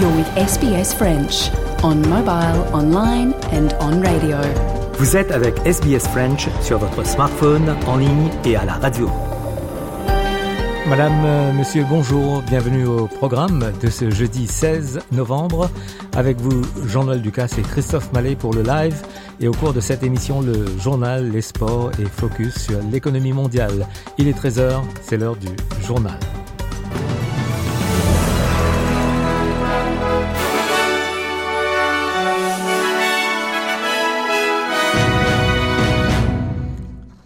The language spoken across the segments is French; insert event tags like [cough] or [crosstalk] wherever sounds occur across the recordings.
You're with SBS French on mobile, online and on radio. Vous êtes avec SBS French sur votre smartphone, en ligne et à la radio. Madame, euh, Monsieur, bonjour, bienvenue au programme de ce jeudi 16 novembre. Avec vous, Jean-Noël Ducasse et Christophe Mallet pour le live. Et au cours de cette émission, le journal, les sports et focus sur l'économie mondiale. Il est 13h, c'est l'heure du journal.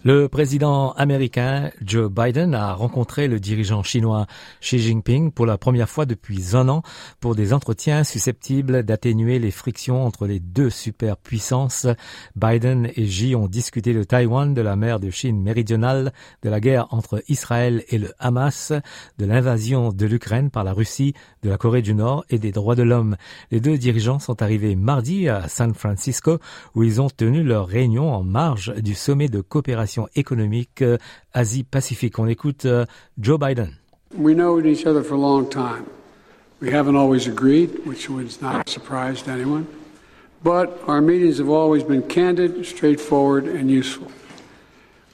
Le président américain Joe Biden a rencontré le dirigeant chinois Xi Jinping pour la première fois depuis un an pour des entretiens susceptibles d'atténuer les frictions entre les deux superpuissances. Biden et Xi ont discuté de Taïwan, de la mer de Chine méridionale, de la guerre entre Israël et le Hamas, de l'invasion de l'Ukraine par la Russie, de la Corée du Nord et des droits de l'homme. Les deux dirigeants sont arrivés mardi à San Francisco où ils ont tenu leur réunion en marge du sommet de coopération économique euh, Asie-Pacifique. On écoute euh, Joe Biden. We know each other for a long time. We haven't always agreed, which was not a surprise anyone. But our meetings have always been candid, straightforward, and useful.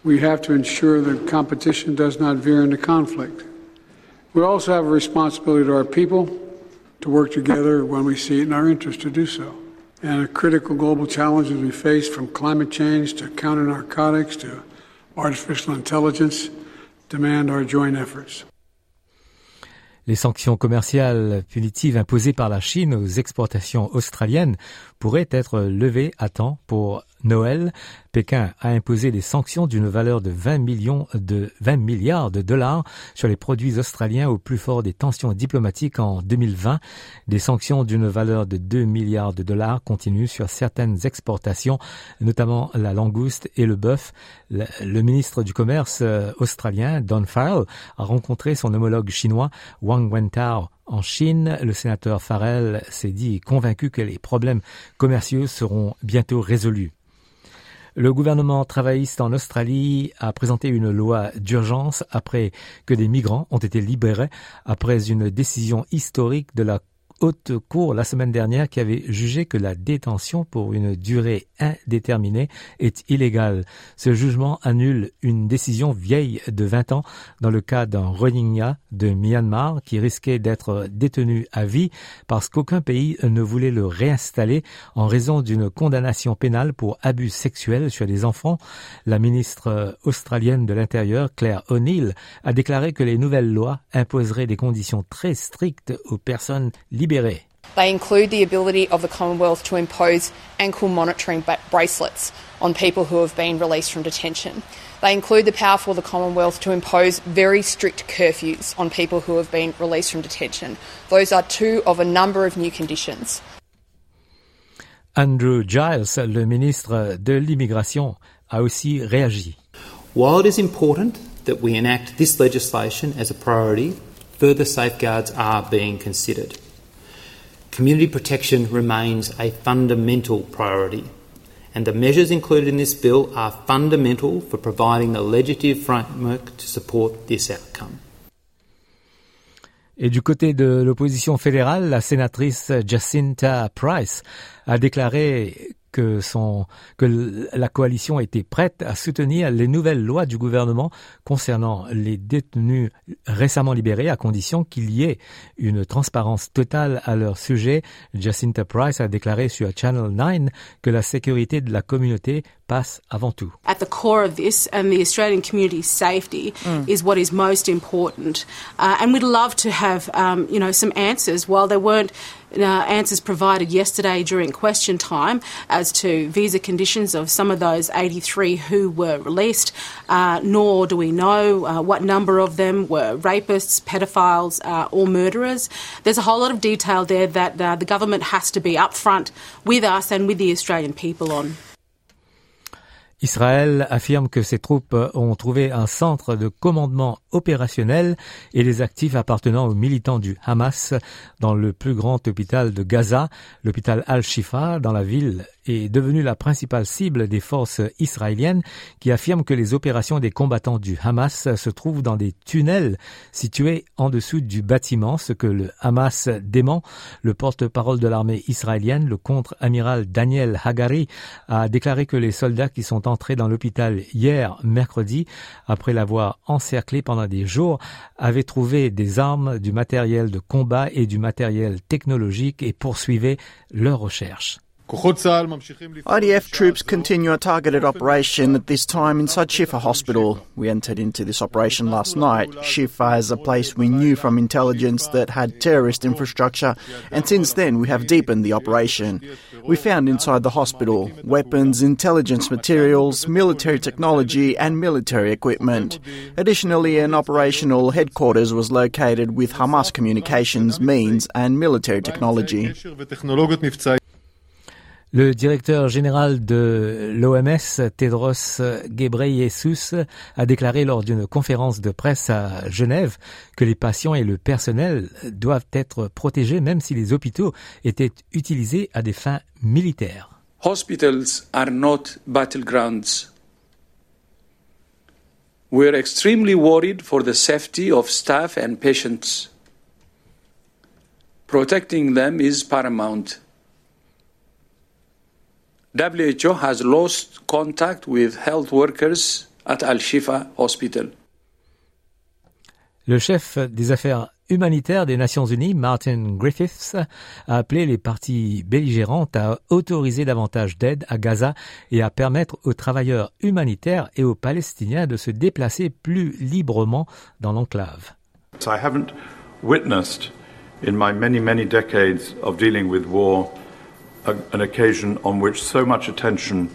We have to ensure that competition does not veer into conflict. We also have a responsibility to our people to work together when we see it in our interest to do so. And the critical global challenges we face, from climate change to counter narcotics to artificial intelligence demand our joint efforts. Les sanctions commerciales punitives imposées par la Chine aux exportations australiennes pourraient être levées à temps pour Noël, Pékin a imposé des sanctions d'une valeur de 20 millions de 20 milliards de dollars sur les produits australiens au plus fort des tensions diplomatiques en 2020. Des sanctions d'une valeur de 2 milliards de dollars continuent sur certaines exportations, notamment la langouste et le bœuf. Le, ministre du Commerce euh, australien, Don Farrell, a rencontré son homologue chinois, Wang Wentao, en Chine, le sénateur Farrell s'est dit convaincu que les problèmes commerciaux seront bientôt résolus. Le gouvernement travailliste en Australie a présenté une loi d'urgence après que des migrants ont été libérés après une décision historique de la haute cour la semaine dernière qui avait jugé que la détention pour une durée indéterminée est illégale. Ce jugement annule une décision vieille de 20 ans dans le cas d'un Rohingya de Myanmar qui risquait d'être détenu à vie parce qu'aucun pays ne voulait le réinstaller en raison d'une condamnation pénale pour abus sexuels sur les enfants. La ministre australienne de l'Intérieur, Claire O'Neill, a déclaré que les nouvelles lois imposeraient des conditions très strictes aux personnes libérées They include the ability of the Commonwealth to impose ankle monitoring bracelets on people who have been released from detention. They include the power for the Commonwealth to impose very strict curfews on people who have been released from detention. Those are two of a number of new conditions. Andrew Giles, le ministre de l'immigration, a aussi réagi. While it is important that we enact this legislation as a priority, further safeguards are being considered. Community protection remains a fundamental priority, and the measures included in this bill are fundamental for providing the legislative framework to support this outcome. Et du côté de l'opposition fédérale, la sénatrice Jacinta Price a déclaré que, son, que la coalition était prête à soutenir les nouvelles lois du gouvernement concernant les détenus récemment libérés à condition qu'il y ait une transparence totale à leur sujet. Jacinta Price a déclaré sur Channel 9 que la sécurité de la communauté passe avant tout. At the core of this and the Australian community's safety mm. is what is most important. Uh, and we'd love to have, um, you know, some answers while there weren't uh, answers provided yesterday during question time as to visa conditions of some of those 83 who were released, uh, nor do we know uh, what number of them were rapists, pedophiles, uh, or murderers. There's a whole lot of detail there that uh, the government has to be upfront with us and with the Australian people on. Israël affirme que ses troupes ont trouvé un centre de commandement opérationnel et les actifs appartenant aux militants du Hamas dans le plus grand hôpital de Gaza, l'hôpital Al-Shifa, dans la ville est devenu la principale cible des forces israéliennes qui affirment que les opérations des combattants du Hamas se trouvent dans des tunnels situés en dessous du bâtiment, ce que le Hamas dément. Le porte-parole de l'armée israélienne, le contre-amiral Daniel Hagari, a déclaré que les soldats qui sont entrés dans l'hôpital hier, mercredi, après l'avoir encerclé pendant des jours, avaient trouvé des armes, du matériel de combat et du matériel technologique et poursuivaient leurs recherches. IDF troops continue a targeted operation at this time inside Shifa Hospital. We entered into this operation last night. Shifa is a place we knew from intelligence that had terrorist infrastructure, and since then we have deepened the operation. We found inside the hospital weapons, intelligence materials, military technology, and military equipment. Additionally, an operational headquarters was located with Hamas communications means and military technology. Le directeur général de l'OMS, Tedros Ghebreyesus, a déclaré lors d'une conférence de presse à Genève que les patients et le personnel doivent être protégés même si les hôpitaux étaient utilisés à des fins militaires. Hospitals are not battlegrounds. We're extremely worried for the safety of staff and patients. Protecting them is paramount. WHO has lost contact with health workers at Al Shifa Hospital. Le chef des affaires humanitaires des Nations Unies, Martin Griffiths, a appelé les parties belligérantes à autoriser davantage d'aide à Gaza et à permettre aux travailleurs humanitaires et aux Palestiniens de se déplacer plus librement dans l'enclave. I haven't witnessed in my many, many decades of dealing with war a, an occasion on which so much attention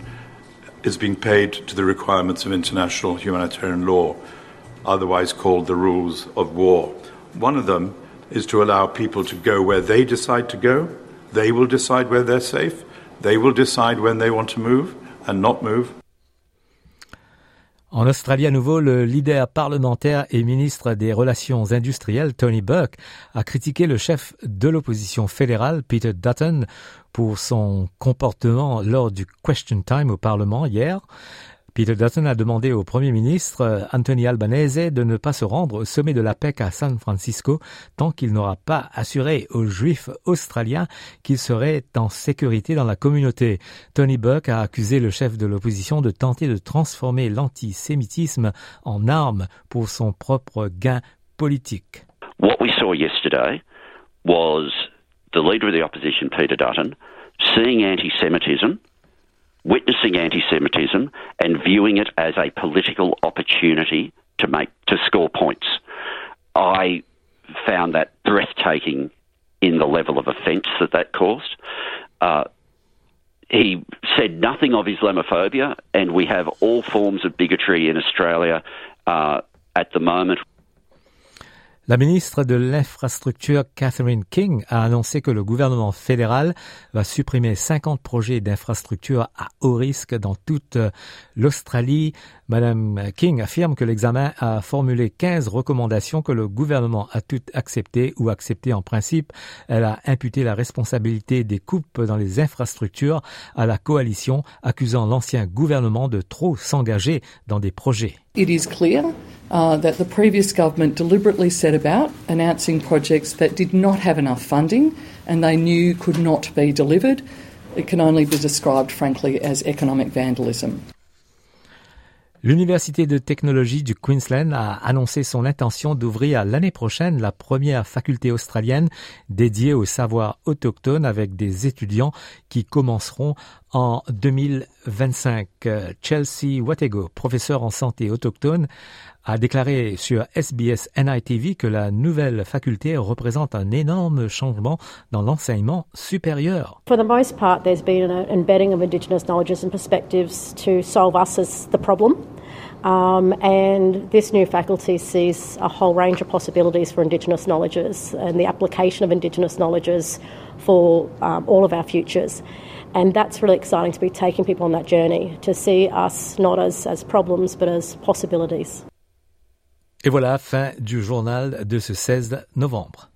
is being paid to the requirements of international humanitarian law, otherwise called the rules of war. One of them is to allow people to go where they decide to go. They will decide where they're safe. They will decide when they want to move and not move. En Australie à nouveau, le leader parlementaire et ministre des Relations industrielles, Tony Burke, a critiqué le chef de l'opposition fédérale, Peter Dutton, pour son comportement lors du question time au Parlement hier. Peter Dutton a demandé au Premier ministre Anthony Albanese de ne pas se rendre au sommet de la PEC à San Francisco tant qu'il n'aura pas assuré aux Juifs australiens qu'ils seraient en sécurité dans la communauté. Tony Buck a accusé le chef de l'opposition de tenter de transformer l'antisémitisme en arme pour son propre gain politique. What we saw yesterday was the leader of the opposition, Peter Dutton, seeing anti-Semitism witnessing anti-Semitism and viewing it as a political opportunity to make to score points. I found that breathtaking in the level of offence that that caused. Uh, he said nothing of Islamophobia, and we have all forms of bigotry in Australia uh, at the moment. La ministre de l'Infrastructure Catherine King a annoncé que le gouvernement fédéral va supprimer 50 projets d'infrastructure à haut risque dans toute l'Australie. Madame King affirme que l'examen a formulé 15 recommandations que le gouvernement a toutes acceptées ou acceptées en principe. Elle a imputé la responsabilité des coupes dans les infrastructures à la coalition, accusant l'ancien gouvernement de trop s'engager dans des projets. It is clear uh, that the previous government deliberately set about announcing projects that did not have enough funding and they knew could not be delivered. It can only be described, frankly, as economic vandalism. L'Université de technologie du Queensland a annoncé son intention d'ouvrir l'année prochaine la première faculté australienne dédiée au savoir autochtone avec des étudiants qui commenceront en 2025. Chelsea Watego, professeur en santé autochtone, a déclaré sur SBS NITV que la nouvelle faculté représente un énorme changement dans l'enseignement supérieur. For the most part, there's been an embedding of Indigenous knowledges and perspectives to solve us as the problem. Um, and this new faculty sees a whole range of possibilities for Indigenous knowledges and the application of Indigenous knowledges for um, all of our futures. And that's really exciting to be taking people on that journey, to see us not as, as problems but as possibilities. Et voilà, fin du journal de ce 16 novembre.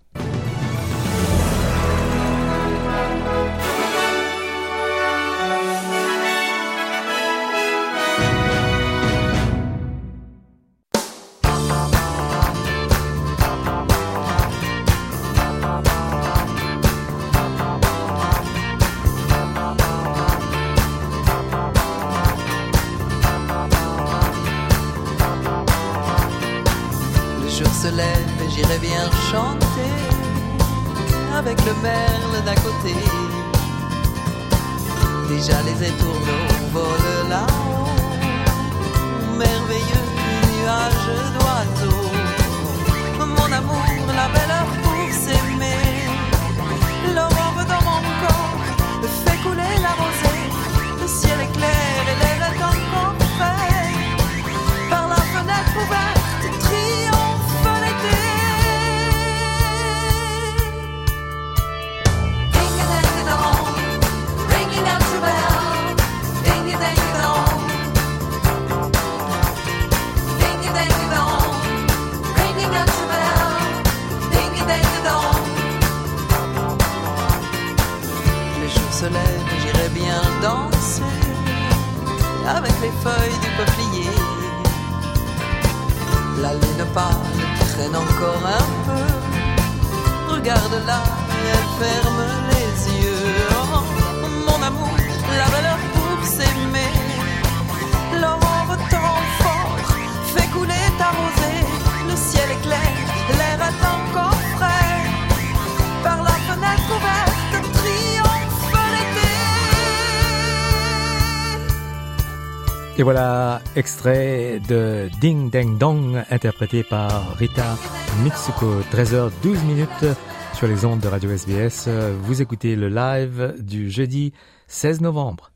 Et voilà, extrait de Ding Dang Dong, interprété par Rita Mitsuko, 13h12 minutes sur les ondes de Radio SBS. Vous écoutez le live du jeudi 16 novembre.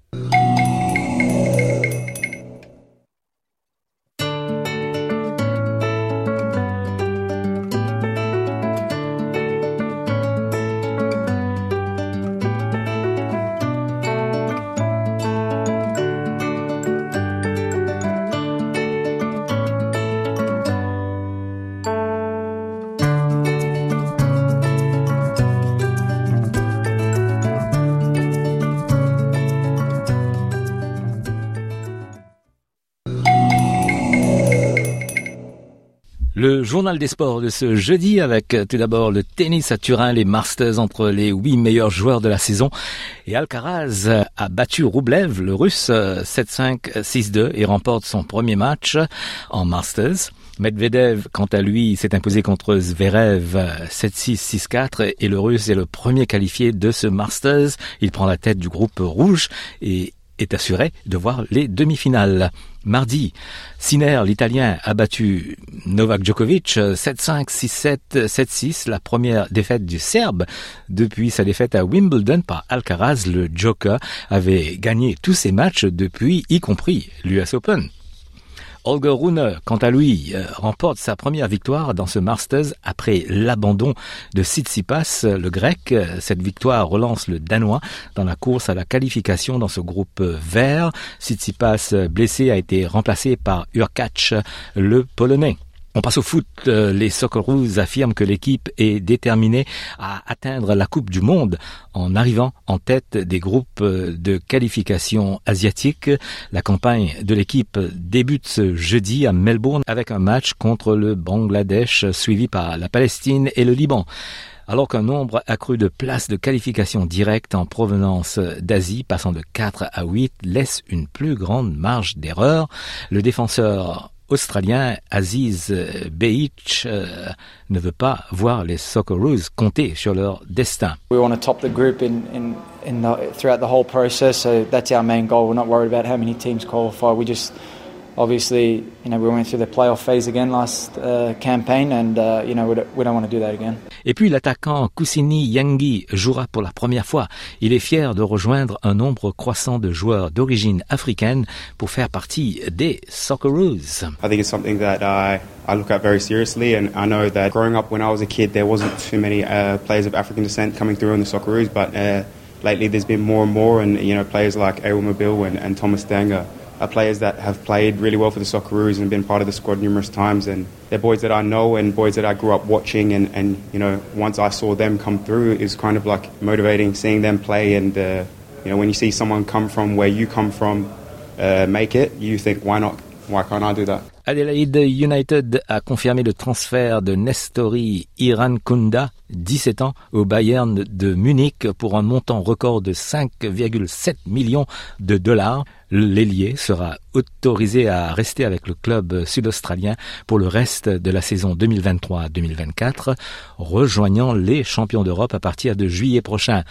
Journal des sports de ce jeudi avec euh, tout d'abord le tennis à Turin, les Masters entre les huit meilleurs joueurs de la saison. Et Alcaraz a battu Roublev, le russe, 7-5, euh, 6-2 et remporte son premier match en Masters. Medvedev, quant à lui, s'est imposé contre Zverev 7-6, 6-4 et le russe est le premier qualifié de ce Masters. Il prend la tête du groupe rouge et est assuré de voir les demi-finales. Mardi, Sinner, l'Italien, a battu Novak Djokovic 7-5, 6-7, 7-6, la première défaite du Serbe depuis sa défaite à Wimbledon par Alcaraz. Le Joker avait gagné tous ses matchs depuis, y compris l'US Open. Holger Rune, quant à lui, euh, remporte sa première victoire dans ce Masters après l'abandon de Tsitsipas, le grec. Cette victoire relance le danois dans la course à la qualification dans ce groupe vert. Tsitsipas, blessé, a été remplacé par Urkac, le polonais. On passe au foot. Euh, les Socceroos affirment que l'équipe est déterminée à atteindre la Coupe du Monde en arrivant en tête des groupes euh, de qualification asiatique. La campagne de l'équipe débute ce jeudi à Melbourne avec un match contre le Bangladesh suivi par la Palestine et le Liban alors qu'un nombre accru de places de qualification directe en provenance d'Asie, passant de 4 à 8, laisse une plus grande marge d'erreur. Le défenseur australien Aziz Beich euh, ne veut pas voir les Socceroos compter sur leur destin. We want to top the group in, in, in the, throughout the whole process, so that's our main goal. We're not worried about how many teams qualify. We just obviously, you know, we went through the playoff phase again last uh, campaign, and uh, you know, we don't, we don't want to do that again. Et puis l'attaquant Kusini Yangi jouera pour la première fois. Il est fier de rejoindre un nombre croissant de joueurs d'origine africaine pour faire partie des Socceroos. I think it's something that I, I look at very seriously, and I know that growing up when I was a kid, there wasn't too many uh, players of African descent coming through in the Socceroos, but uh, lately there's been more and more, and you know, players like Awa Mobile and, and Thomas Danger are players that have played really well for the Socceroos and been part of the squad numerous times. And they're boys that I know and boys that I grew up watching. And, and you know, once I saw them come through, it was kind of like motivating seeing them play. And, uh, you know, when you see someone come from where you come from uh, make it, you think, why not? Why can't I do that? Adelaide United a confirmé le transfert de Nestori Irankunda, 17 ans, au Bayern de Munich pour un montant record de 5,7 millions de dollars. L'ailier sera autorisé à rester avec le club sud-australien pour le reste de la saison 2023-2024, rejoignant les champions d'Europe à partir de juillet prochain.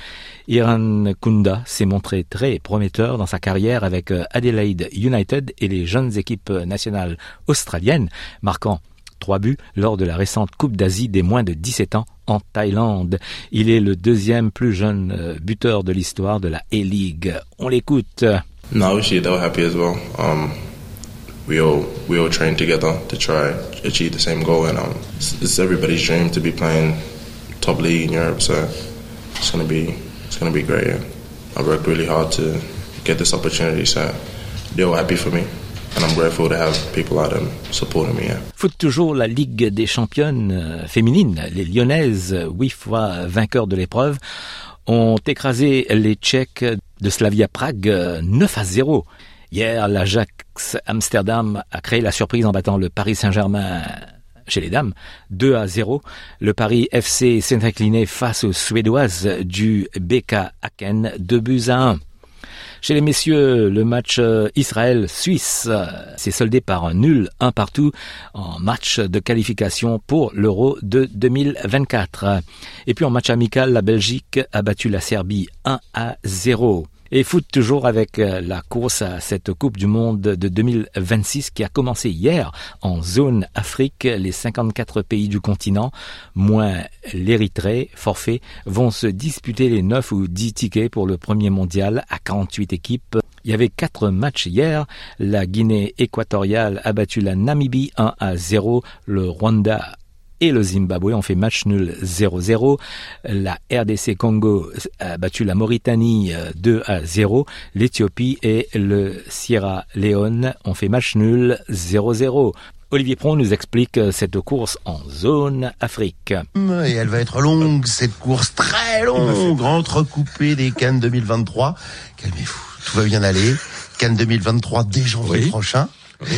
Iran Kunda s'est montré très prometteur dans sa carrière avec Adelaide United et les jeunes équipes nationales australiennes, marquant trois buts lors de la récente Coupe d'Asie des moins de 17 ans en Thaïlande. Il est le deuxième plus jeune buteur de l'histoire de la A-League. On l'écoute. No, obviously they were happy as well. Um, we all we all trained together to try achieve the same goal, and um, it's, it's everybody's dream to be playing top league in Europe. So it's gonna be it's gonna be great. I worked really hard to get this opportunity, so they're all happy for me. Foot toujours la Ligue des championnes féminines. Les Lyonnaises, huit fois vainqueurs de l'épreuve, ont écrasé les Tchèques de Slavia Prague 9 à 0. Hier, l'Ajax Amsterdam a créé la surprise en battant le Paris Saint-Germain chez les dames, 2 à 0. Le Paris FC s'est incliné face aux Suédoises du BK Aken, 2 buts à 1. Chez les messieurs, le match Israël-Suisse s'est soldé par un nul un partout en match de qualification pour l'Euro de 2024. Et puis en match amical, la Belgique a battu la Serbie 1 à 0. Et foot toujours avec la course à cette Coupe du Monde de 2026 qui a commencé hier en zone Afrique. Les 54 pays du continent, moins l'Érythrée, forfait, vont se disputer les 9 ou 10 tickets pour le premier mondial à 48 équipes. Il y avait quatre matchs hier. La Guinée équatoriale a battu la Namibie 1 à 0. Le Rwanda et le Zimbabwe ont fait match nul 0-0. La RDC Congo a battu la Mauritanie 2 à 0. L'Éthiopie et le Sierra Leone ont fait match nul 0-0. Olivier Pron nous explique cette course en zone Afrique. Et elle va être longue, cette course très longue, entrecoupée des Cannes 2023. Calmez-vous, tout va bien aller. Cannes 2023 dès janvier oui. prochain.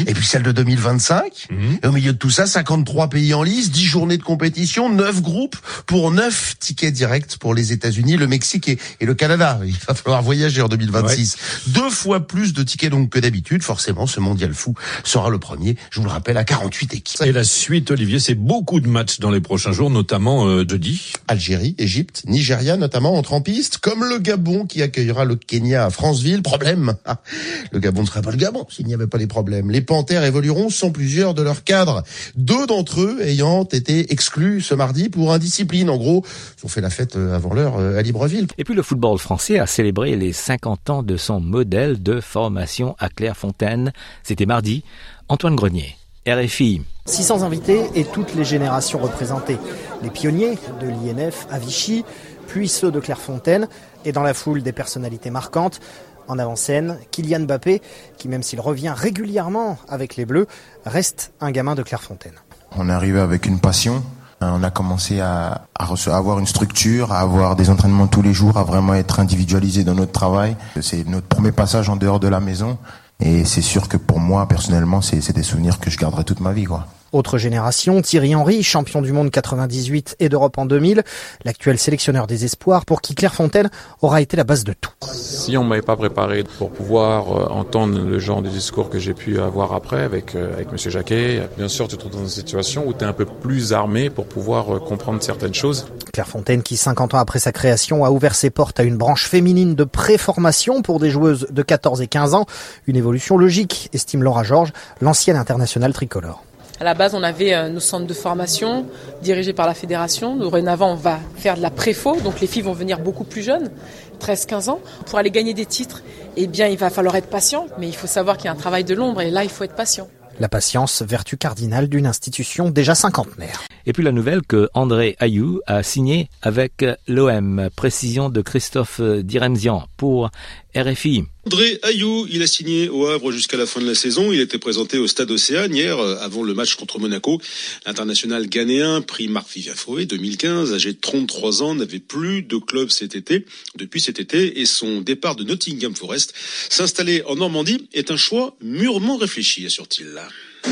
Et puis celle de 2025. Mmh. Et au milieu de tout ça, 53 pays en lice, 10 journées de compétition, 9 groupes pour 9 tickets directs pour les États-Unis, le Mexique et, et, le Canada. [laughs] Il va falloir voyager en 2026. Ouais. Deux fois plus de tickets donc que d'habitude. Forcément, ce mondial fou sera le premier, je vous le rappelle, à 48 équipes. Et la suite, Olivier, c'est beaucoup de matchs dans les prochains jours, notamment euh, jeudi. Algérie, Égypte, Nigeria notamment entre en piste, comme le Gabon qui accueillera le Kenya à Franceville. Problème, [laughs] le Gabon ne serait pas le Gabon s'il n'y avait pas les problèmes. Les Panthères évolueront sans plusieurs de leurs cadres. Deux d'entre eux ayant été exclus ce mardi pour indiscipline. En gros, ils ont fait la fête avant l'heure à Libreville. Et puis le football français a célébré les 50 ans de son modèle de formation à Clairefontaine. C'était mardi. Antoine Grenier, RFI. 600 invités et toutes les générations représentées. Les pionniers de l'INF à Vichy, puis ceux de Clairefontaine, et dans la foule des personnalités marquantes. En avant-scène, Kylian Mbappé, qui même s'il revient régulièrement avec les Bleus, reste un gamin de Clairefontaine. On est arrivé avec une passion. On a commencé à, à, avoir une structure, à avoir des entraînements tous les jours, à vraiment être individualisé dans notre travail. C'est notre premier passage en dehors de la maison. Et c'est sûr que pour moi, personnellement, c'est des souvenirs que je garderai toute ma vie. Quoi. Autre génération, Thierry Henry, champion du monde 98 et d'Europe en 2000, l'actuel sélectionneur des espoirs pour qui Clairefontaine aura été la base de tout. Si on ne m'avait pas préparé pour pouvoir euh, entendre le genre de discours que j'ai pu avoir après avec, euh, avec M. Jacquet, bien sûr tu te trouves dans une situation où tu es un peu plus armé pour pouvoir euh, comprendre certaines choses. Clairefontaine qui, 50 ans après sa création, a ouvert ses portes à une branche féminine de préformation pour des joueuses de 14 et 15 ans. Une évolution logique, estime Laura Georges, l'ancienne internationale tricolore. À la base, on avait euh, nos centres de formation dirigés par la fédération. Dorénavant, on va faire de la préfo, donc les filles vont venir beaucoup plus jeunes, 13-15 ans. Pour aller gagner des titres, eh bien, il va falloir être patient, mais il faut savoir qu'il y a un travail de l'ombre et là, il faut être patient. La patience, vertu cardinale d'une institution déjà cinquantenaire. Et puis la nouvelle que André Ayou a signé avec l'OM. Précision de Christophe Diremzian pour RFI. André Ayou, il a signé au Havre jusqu'à la fin de la saison. Il était présenté au Stade Océane hier, euh, avant le match contre Monaco. L'international ghanéen, pris Marc Viviafoé 2015, âgé de 33 ans, n'avait plus de club cet été, depuis cet été, et son départ de Nottingham Forest, s'installer en Normandie, est un choix mûrement réfléchi, assure-t-il.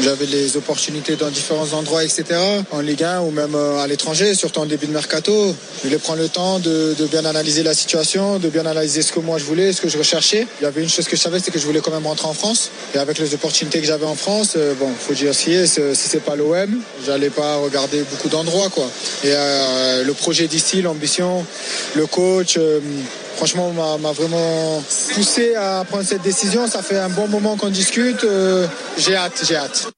J'avais les opportunités dans différents endroits, etc. En Ligue 1 ou même euh, à l'étranger, surtout en début de mercato. Je voulais prendre le temps de, bien analyser la situation, de bien analyser ce que moi je voulais, ce que je recherchais. Il y avait une chose que je savais, c'est que je voulais quand même rentrer en France. Et avec les opportunités que j'avais en France, euh, bon, faut dire si, si c'est pas l'OM, j'allais pas regarder beaucoup d'endroits, quoi. Et euh, le projet d'ici, l'ambition, le coach. Euh, franchement, m'a vraiment poussé à prendre cette décision. Ça fait un bon moment qu'on discute. Euh, j'ai hâte, j'ai hâte.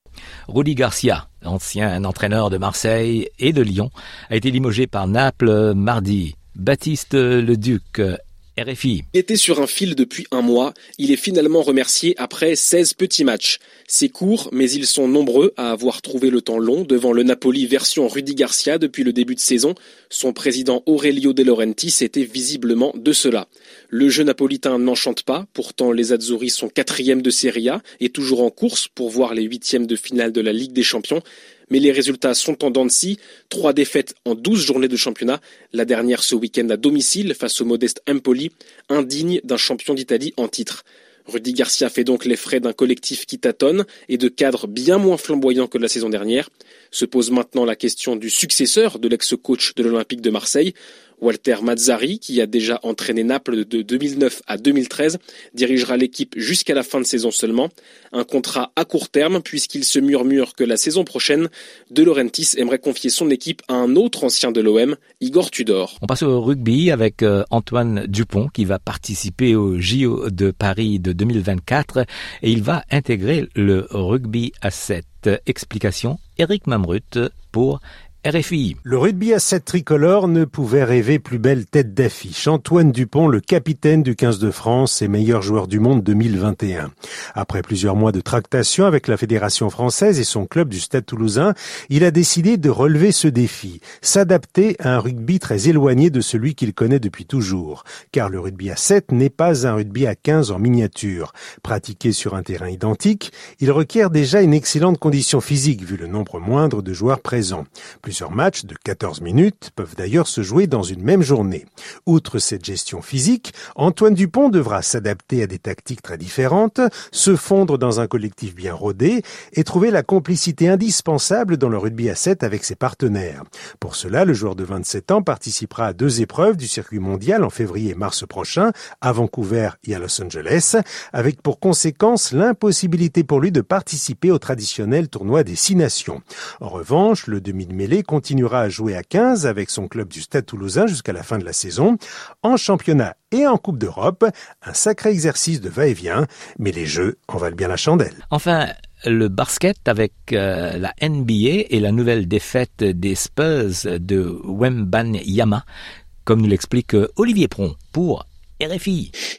Rudy Garcia, ancien entraîneur de Marseille et de Lyon, a été limogé par Naples mardi. Baptiste Leduc RFI. Était sur un fil depuis un mois. Il est finalement remercié après 16 petits matchs. C'est court, mais ils sont nombreux à avoir trouvé le temps long devant le Napoli version Rudy Garcia depuis le début de saison. Son président Aurelio De Laurentiis était visiblement de cela. Le jeu napolitain n'enchante pas, pourtant les Azzurri sont quatrième de Serie A et toujours en course pour voir les huitièmes de finale de la Ligue des Champions mais les résultats sont en dents. Trois défaites en douze journées de championnat, la dernière ce week-end à domicile face au modeste Empoli, indigne d'un champion d'Italie en titre. Rudy Garcia fait donc les frais d'un collectif qui tâtonne et de cadres bien moins flamboyants que la saison dernière. Se pose maintenant la question du successeur de l'ex-coach de l'Olympique de Marseille. Walter Mazzari, qui a déjà entraîné Naples de 2009 à 2013, dirigera l'équipe jusqu'à la fin de saison seulement. Un contrat à court terme puisqu'il se murmure que la saison prochaine, De Laurentiis aimerait confier son équipe à un autre ancien de l'OM, Igor Tudor. On passe au rugby avec euh, Antoine Dupont qui va participer au JO de Paris de 2024 et il va intégrer le rugby à 7. Explication Eric Mamrut pour Le rugby à 7 tricolore ne pouvait rêver plus belle tête d'affiche. Antoine Dupont, le capitaine du 15 de France et meilleur joueur du monde 2021. Après plusieurs mois de tractation avec la Fédération française et son club du Stade toulousain, il a décidé de relever ce défi, s'adapter à un rugby très éloigné de celui qu'il connaît depuis toujours. Car le rugby à 7 n'est pas un rugby à 15 en miniature. Pratiqué sur un terrain identique, il requiert déjà une excellente condition physique vu le nombre moindre de joueurs présents. Plusieurs matchs de 14 minutes peuvent d'ailleurs se jouer dans une même journée. Outre cette gestion physique, Antoine Dupont devra s'adapter à des tactiques très différentes, se fondre dans un collectif bien rodé et trouver la complicité indispensable dans le rugby à 7 avec ses partenaires. Pour cela, le joueur de 27 ans participera à deux épreuves du circuit mondial en février et mars prochain, à Vancouver et à Los Angeles, avec pour conséquence l'impossibilité pour lui de participer au traditionnel tournoi des six nations. En revanche, le demi de mêlée continuera à jouer à 15 avec son club du Stade toulousain jusqu'à la fin de la saison. En championnat et en Coupe d'Europe, un sacré exercice de va-et-vient, mais les jeux en valent bien la chandelle. Enfin, le basket avec euh, la NBA et la nouvelle défaite des Spurs de Wembanyama, comme nous l'explique Olivier Pron pour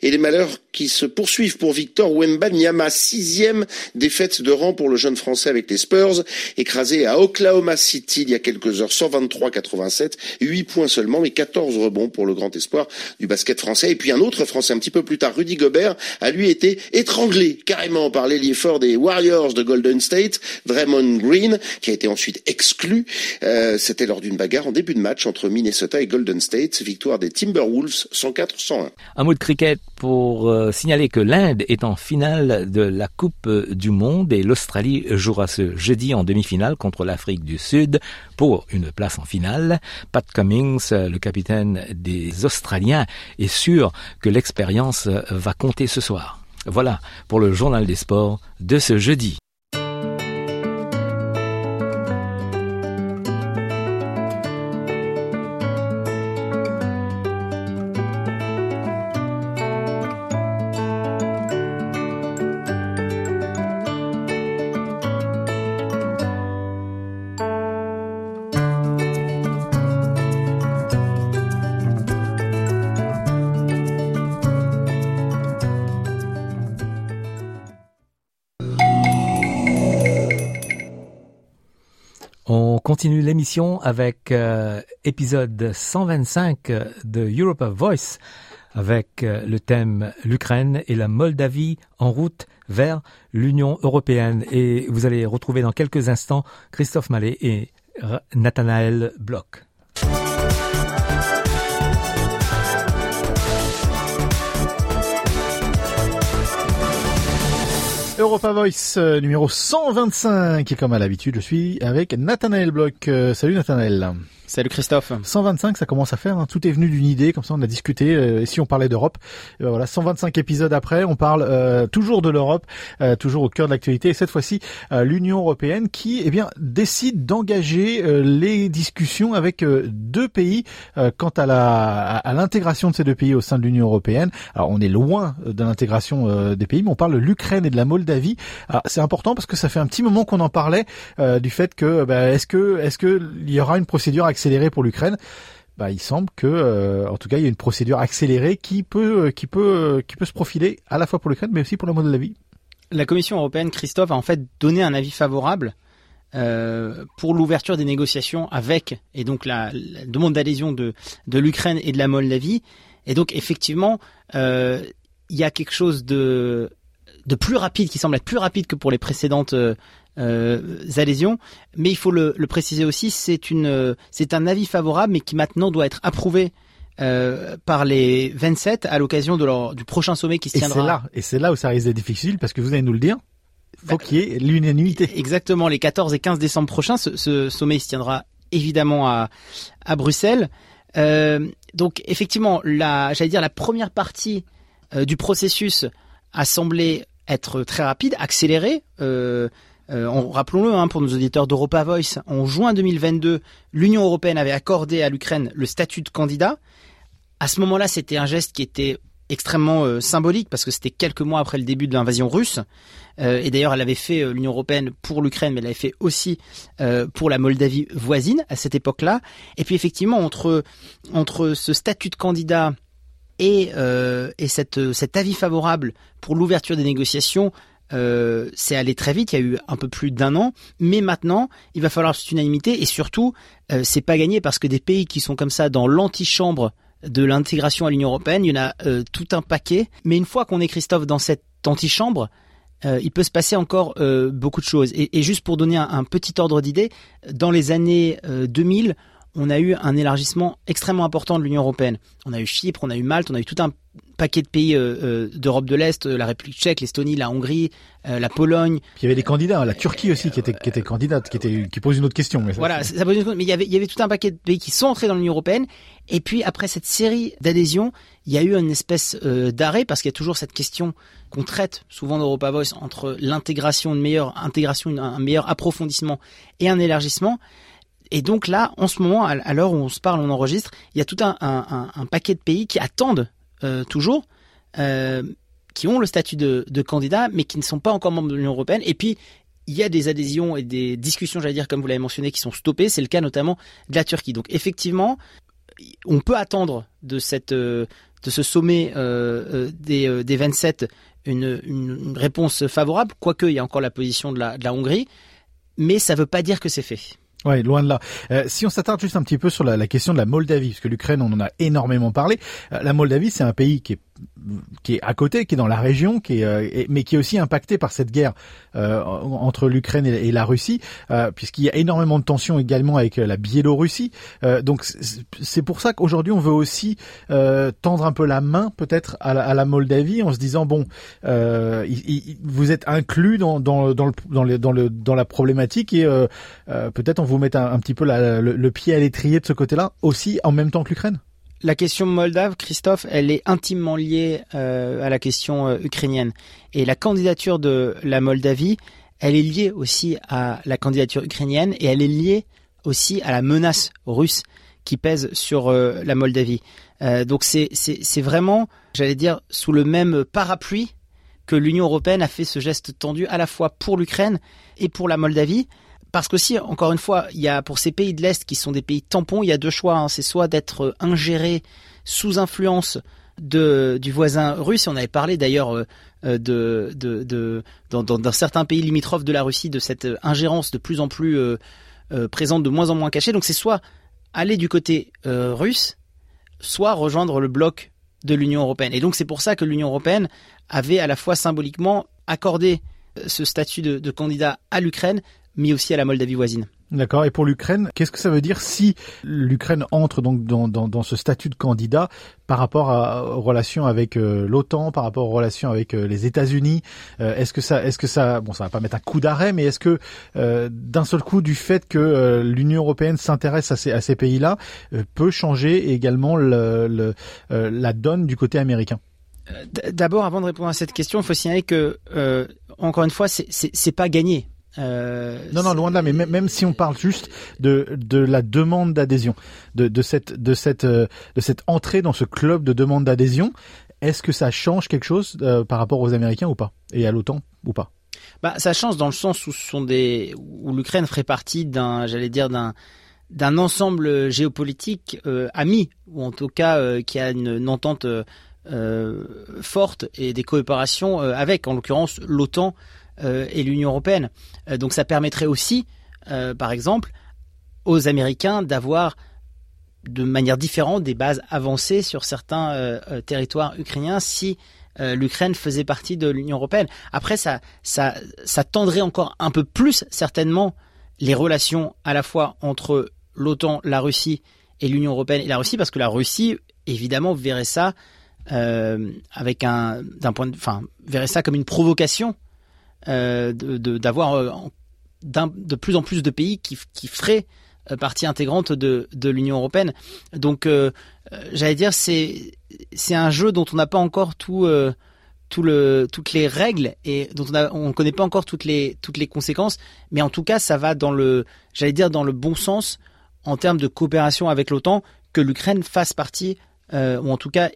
Et les malheurs qui se poursuivent pour Victor Wembanyama, sixième défaite de rang pour le jeune français avec les Spurs, écrasé à Oklahoma City il y a quelques heures, 123-87, 8 points seulement, mais 14 rebonds pour le grand espoir du basket français. Et puis un autre français un petit peu plus tard, Rudy Gobert, a lui été étranglé carrément par l'ailier fort des Warriors de Golden State, Draymond Green, qui a été ensuite exclu. Euh, C'était lors d'une bagarre en début de match entre Minnesota et Golden State, victoire des Timberwolves 104-101. Un mot de cricket pour euh, signaler que l'Inde est en finale de la Coupe du Monde et l'Australie jouera ce jeudi en demi-finale contre l'Afrique du Sud pour une place en finale. Pat Cummings, le capitaine des Australiens, est sûr que l'expérience va compter ce soir. Voilà pour le journal des sports de ce jeudi. Continue l'émission avec euh, épisode 125 de Europa Voice avec euh, le thème l'Ukraine et la Moldavie en route vers l'Union européenne. Et vous allez retrouver dans quelques instants Christophe Mallet et Nathanaël Bloch. Europa Voice euh, numéro 125 et comme à l'habitude je suis avec Nathanaël Bloch. Euh, salut Nathanaël. Salut Christophe. 125, ça commence à faire. Hein. Tout est venu d'une idée, comme ça on a discuté. Euh, si on parlait d'Europe, ben voilà, 125 épisodes après, on parle euh, toujours de l'Europe, euh, toujours au cœur de l'actualité. Et cette fois-ci, l'Union européenne qui, eh bien, décide d'engager les discussions avec deux pays quant à la à, l'intégration de ces deux pays au sein de l'Union européenne. Alors on est loin de l'intégration des pays, mais on parle de l'Ukraine et de la Moldavie. C'est important parce que ça fait un petit moment qu'on en parlait du fait que, ben, est-ce que est-ce que il y aura une procédure accéléré pour l'Ukraine. Bah, il semble que, euh, en tout cas, il y a une procédure accélérée qui peut, euh, qui peut, euh, qui peut se profiler à la fois pour l'Ukraine, mais aussi pour la vie. La Commission européenne, Christophe, a en fait donné un avis favorable pour l'ouverture des négociations avec, et donc la, demande d'adhésion de, l'Ukraine et de la Moldavie. Et donc, effectivement, il y a quelque chose de, de plus rapide, qui semble être plus rapide que pour les précédentes adhésions. Mais il faut le, préciser aussi, c'est une, c'est un avis favorable, mais qui maintenant doit être approuvé euh, par les 27 à l'occasion de leur, du prochain sommet qui se tiendra. Et c'est là, et c'est là où ça risque d'être difficile parce que vous allez nous le dire. Faut bah, qu'il y ait l'unanimité. Exactement, les 14 et 15 décembre prochains, ce, sommet se tiendra évidemment à, à Bruxelles. Euh, donc effectivement, la, j'allais dire la première partie euh, du processus a semblé être très rapide, accélérée. Euh, euh, rappelons-le hein, pour nos auditeurs d'Europa Voice, en juin 2022, l'Union européenne avait accordé à l'Ukraine le statut de candidat. À ce moment-là, c'était un geste qui était extrêmement euh, symbolique parce que c'était quelques mois après le début de l'invasion russe. Euh, et d'ailleurs, elle avait fait l'Union européenne pour l'Ukraine, mais elle avait fait aussi pour la Moldavie voisine à cette époque-là. Et puis effectivement, entre entre ce statut de candidat et, et cette, cet avis favorable pour l'ouverture des négociations, euh, c'est allé très vite, il y a eu un peu plus d'un an, mais maintenant il va falloir cette unanimité et surtout euh, c'est pas gagné parce que des pays qui sont comme ça dans l'antichambre de l'intégration à l'Union européenne, il y en a euh, tout un paquet. Mais une fois qu'on est Christophe dans cette antichambre, euh, il peut se passer encore beaucoup de choses. Et, juste pour donner un, un petit ordre d'idée, dans les années 2000, on a eu un élargissement extrêmement important de l'Union européenne. On a eu Chypre, on a eu Malte, on a eu tout un paquet de pays euh, euh, d'Europe de l'Est, euh, la République tchèque, l'Estonie, la Hongrie, la Pologne. il y avait des candidats, la Turquie aussi qui était qui était candidate, qui était qui pose une autre question. Mais voilà, ça, pose une mais il y avait il y avait tout un paquet de pays qui sont entrés dans l'Union européenne. Et puis après cette série d'adhésions, il y a eu une espèce d'arrêt parce qu'il y a toujours cette question qu'on traite souvent dans Europa Voice entre l'intégration, une meilleure intégration, un meilleur approfondissement et un élargissement. Et donc là, en ce moment, à l'heure où on se parle, on enregistre, il y a tout un, paquet de pays qui attendent euh, toujours, euh, qui ont le statut de, de, candidat, mais qui ne sont pas encore membres de l'Union européenne. Et puis, il y a des adhésions et des discussions, j'allais dire, comme vous l'avez mentionné, qui sont stoppées. C'est le cas notamment de la Turquie. Donc, effectivement, on peut attendre de cette euh, de ce sommet des, des 27 une, réponse favorable, quoique il y a encore la position de la Hongrie, mais ça ne veut pas dire que c'est fait. Ouais, loin de là. Euh, si on s'attarde juste un petit peu sur la, la, question de la Moldavie, parce que l'Ukraine, on en a énormément parlé. Euh, la Moldavie, c'est un pays qui est qui est à côté, qui est dans la région, qui est, euh, mais qui est aussi impacté par cette guerre euh, entre l'Ukraine et, la Russie, euh, puisqu'il y a énormément de tensions également avec la Biélorussie. donc c'est pour ça qu'aujourd'hui on veut aussi tendre un peu la main peut-être à, la Moldavie en se disant bon, vous êtes inclus dans, la problématique et peut-être on vous met un, petit peu le pied à l'étrier de ce côté-là aussi en même temps que l'Ukraine la question moldave, Christophe, elle est intimement liée euh, à la question euh, ukrainienne. Et la candidature de la Moldavie, elle est liée aussi à la candidature ukrainienne et elle est liée aussi à la menace russe qui pèse sur euh, la Moldavie. donc c'est vraiment, j'allais dire, sous le même parapluie que l'Union européenne a fait ce geste tendu à la fois pour l'Ukraine et pour la Moldavie parce qu'aussi, encore une fois, il y a pour ces pays de l'Est qui sont des pays tampons, il y a deux choix. Hein. C'est soit d'être euh, ingéré sous influence du voisin russe. On avait parlé d'ailleurs euh, euh, de, dans, certains pays limitrophes de la Russie de cette ingérence de plus en plus présente de moins en moins cachée. Donc c'est soit aller du côté russe, soit rejoindre le bloc de l'Union européenne. Et donc c'est pour ça que l'Union européenne avait à la fois symboliquement accordé ce statut de candidat à l'Ukraine, mais aussi à la Moldavie voisine. D'accord. Et pour l'Ukraine, qu'est-ce que ça veut dire si l'Ukraine entre donc dans, dans, dans, ce statut de candidat par rapport à, aux relations avec euh, l'OTAN, par rapport aux relations avec euh, les États-Unis euh, Est-ce que ça, est-ce que ça, bon, ça va pas mettre un coup d'arrêt, mais est-ce que d'un seul coup, du fait que l'Union européenne s'intéresse à ces, à ces pays-là, peut changer également le, le, la donne du côté américain? D'abord, avant de répondre à cette question, il faut signaler que encore une fois, c'est pas gagné euh, non, non, loin de là. Mais même, si on parle juste de de la demande d'adhésion, de, de cette de cette euh, de cette entrée dans ce club de demande d'adhésion, est-ce que ça change quelque chose euh, par rapport aux Américains ou pas? Et à l'OTAN ou pas? Bah, ça change dans le sens où ce sont des où l'Ukraine ferait partie d'un, j'allais dire d'un d'un ensemble géopolitique ami ou en tout cas qui a une, une entente forte et des coopérations avec, en l'occurrence, l'OTAN et l'Union européenne. Euh, donc ça permettrait aussi, euh, par exemple, aux Américains d'avoir de manière différente des bases avancées sur certains territoires ukrainiens si l'Ukraine faisait partie de l'Union européenne. Après, ça, ça, ça tendrait encore un peu plus certainement les relations à la fois entre l'OTAN, la Russie et l'Union européenne et la Russie, parce que la Russie, évidemment, verrait ça avec un, point enfin, verrait ça comme une provocation euh, d'avoir euh, de, plus en plus de pays qui, qui feraient euh, partie intégrante de, de l'Union européenne. Donc, j'allais dire, c'est un jeu dont on n'a pas encore tout tout le, toutes les règles et dont on ne connaît pas encore toutes les toutes les conséquences. Mais en tout cas, ça va dans le, j'allais dire, dans le bon sens en termes de coopération avec l'OTAN que l'Ukraine fasse partie ou en tout cas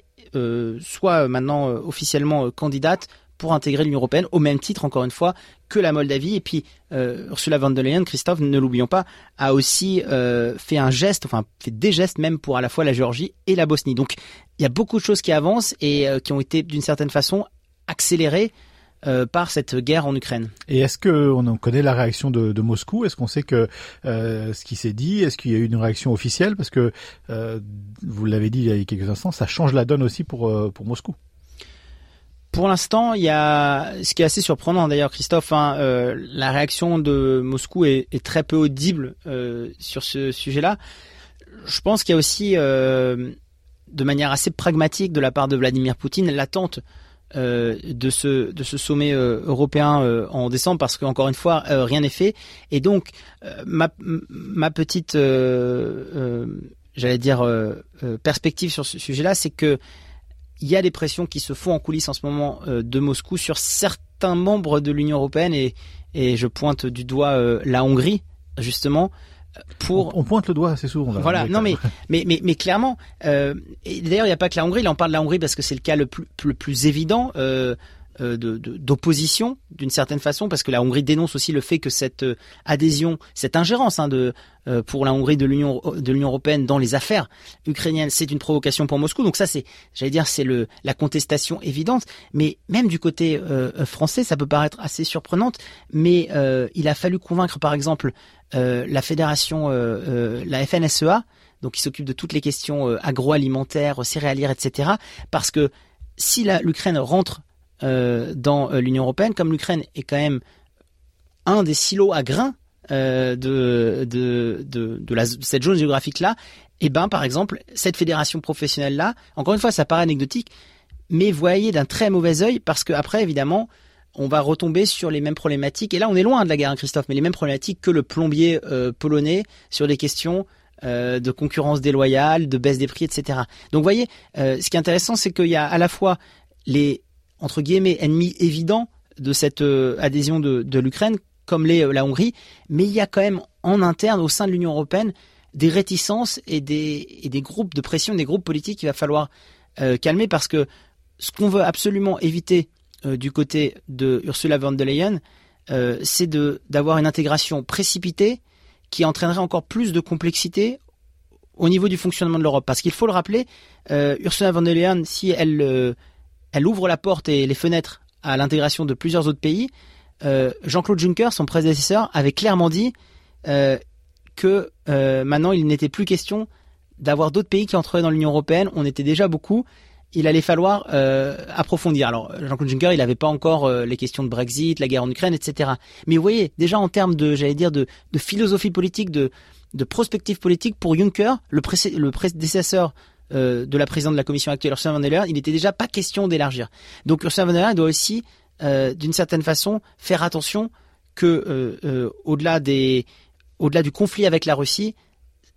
soit maintenant officiellement candidate pour intégrer l'Union européenne, au même titre, encore une fois, que la Moldavie. Et puis, euh, Ursula von der Leyen, Christophe, ne l'oublions pas, a aussi euh, fait un geste, enfin, fait des gestes même pour à la fois la Géorgie et la Bosnie. Donc, il y a beaucoup de choses qui avancent et euh, qui ont été, d'une certaine façon, accélérées par cette guerre en Ukraine. Et est-ce que on connaît la réaction de, Moscou? Est-ce qu'on sait que ce qui s'est dit? Est-ce qu'il y a eu une réaction officielle? Parce que vous l'avez dit il y a quelques instants, ça change la donne aussi pour pour Moscou. Pour l'instant, il y a ce qui est assez surprenant d'ailleurs, Christophe. Hein, euh, la réaction de Moscou est, très peu audible euh, sur ce sujet-là. Je pense qu'il y a aussi, euh, de manière assez pragmatique de la part de Vladimir Poutine, l'attente de ce de ce sommet européen en décembre parce qu'encore une fois rien n'est fait et donc ma petite j'allais dire perspective sur ce sujet-là c'est que il y a des pressions qui se font en coulisses en ce moment euh, de Moscou sur certains membres de l'Union européenne et, et je pointe du doigt euh, la Hongrie justement pour on, pointe le doigt assez souvent voilà non mais, [laughs] mais mais mais clairement euh, d'ailleurs il n'y a pas que la Hongrie là on parle de la Hongrie parce que c'est le cas le plus le plus évident euh, euh, d'opposition d'une certaine façon parce que la Hongrie dénonce aussi le fait que cette euh, adhésion, cette ingérence hein, de euh, pour la Hongrie de l'Union européenne dans les affaires ukrainiennes, c'est une provocation pour Moscou. Donc ça c'est, j'allais dire, c'est la contestation évidente. Mais même du côté français, ça peut paraître assez surprenante, mais il a fallu convaincre par exemple la fédération, la FNSEA, donc qui s'occupe de toutes les questions agroalimentaires, céréalières, etc. Parce que si l'Ukraine rentre euh, dans euh, l'Union européenne, comme l'Ukraine est quand même un des silos à grains euh, de, de, de, cette zone géographique-là, et eh ben par exemple, cette fédération professionnelle-là, encore une fois, ça paraît anecdotique, mais voyez d'un très mauvais œil parce que après, évidemment, on va retomber sur les mêmes problématiques. Et là, on est loin de la guerre, hein, Christophe, mais les mêmes problématiques que le plombier polonais sur les questions de concurrence déloyale, de baisse des prix, etc. Donc, vous voyez, ce qui est intéressant, c'est qu'il y a à la fois les entre guillemets ennemi évident de cette euh, adhésion de, l'Ukraine, comme l'est euh, la Hongrie, mais il y a quand même en interne au sein de l'Union européenne des réticences et des, des groupes de pression, des groupes politiques qu'il va falloir euh, calmer parce que ce qu'on veut absolument éviter du côté de Ursula von der Leyen, c'est de d'avoir une intégration précipitée qui entraînerait encore plus de complexité au niveau du fonctionnement de l'Europe. Parce qu'il faut le rappeler, Ursula von der Leyen, si elle elle ouvre la porte et les fenêtres à l'intégration de plusieurs autres pays. Euh, Jean-Claude Juncker, son prédécesseur, avait clairement dit euh, que euh, maintenant il n'était plus question d'avoir d'autres pays qui entraient dans l'Union européenne. On était déjà beaucoup. Il allait falloir approfondir. Alors Jean-Claude Juncker, il n'avait pas encore les questions de Brexit, la guerre en Ukraine, etc. Mais vous voyez, déjà en termes de, j'allais dire, de, philosophie politique, de, prospective politique, pour Juncker, le prédécesseur euh, de la présidente de la commission actuelle, Ursula von der Leyen, il n'était déjà pas question d'élargir. Donc Ursula von der Leyen doit aussi, euh, d'une certaine façon, faire attention que euh, au-delà des, au-delà du conflit avec la Russie,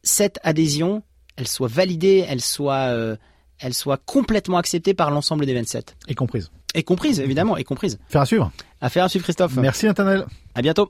cette adhésion, elle soit validée, elle soit, elle soit complètement acceptée par l'ensemble des 27. Et comprise. Et comprise, évidemment, et comprise. Faire à suivre. À faire à suivre, Christophe. Merci, Nathanaël. À bientôt.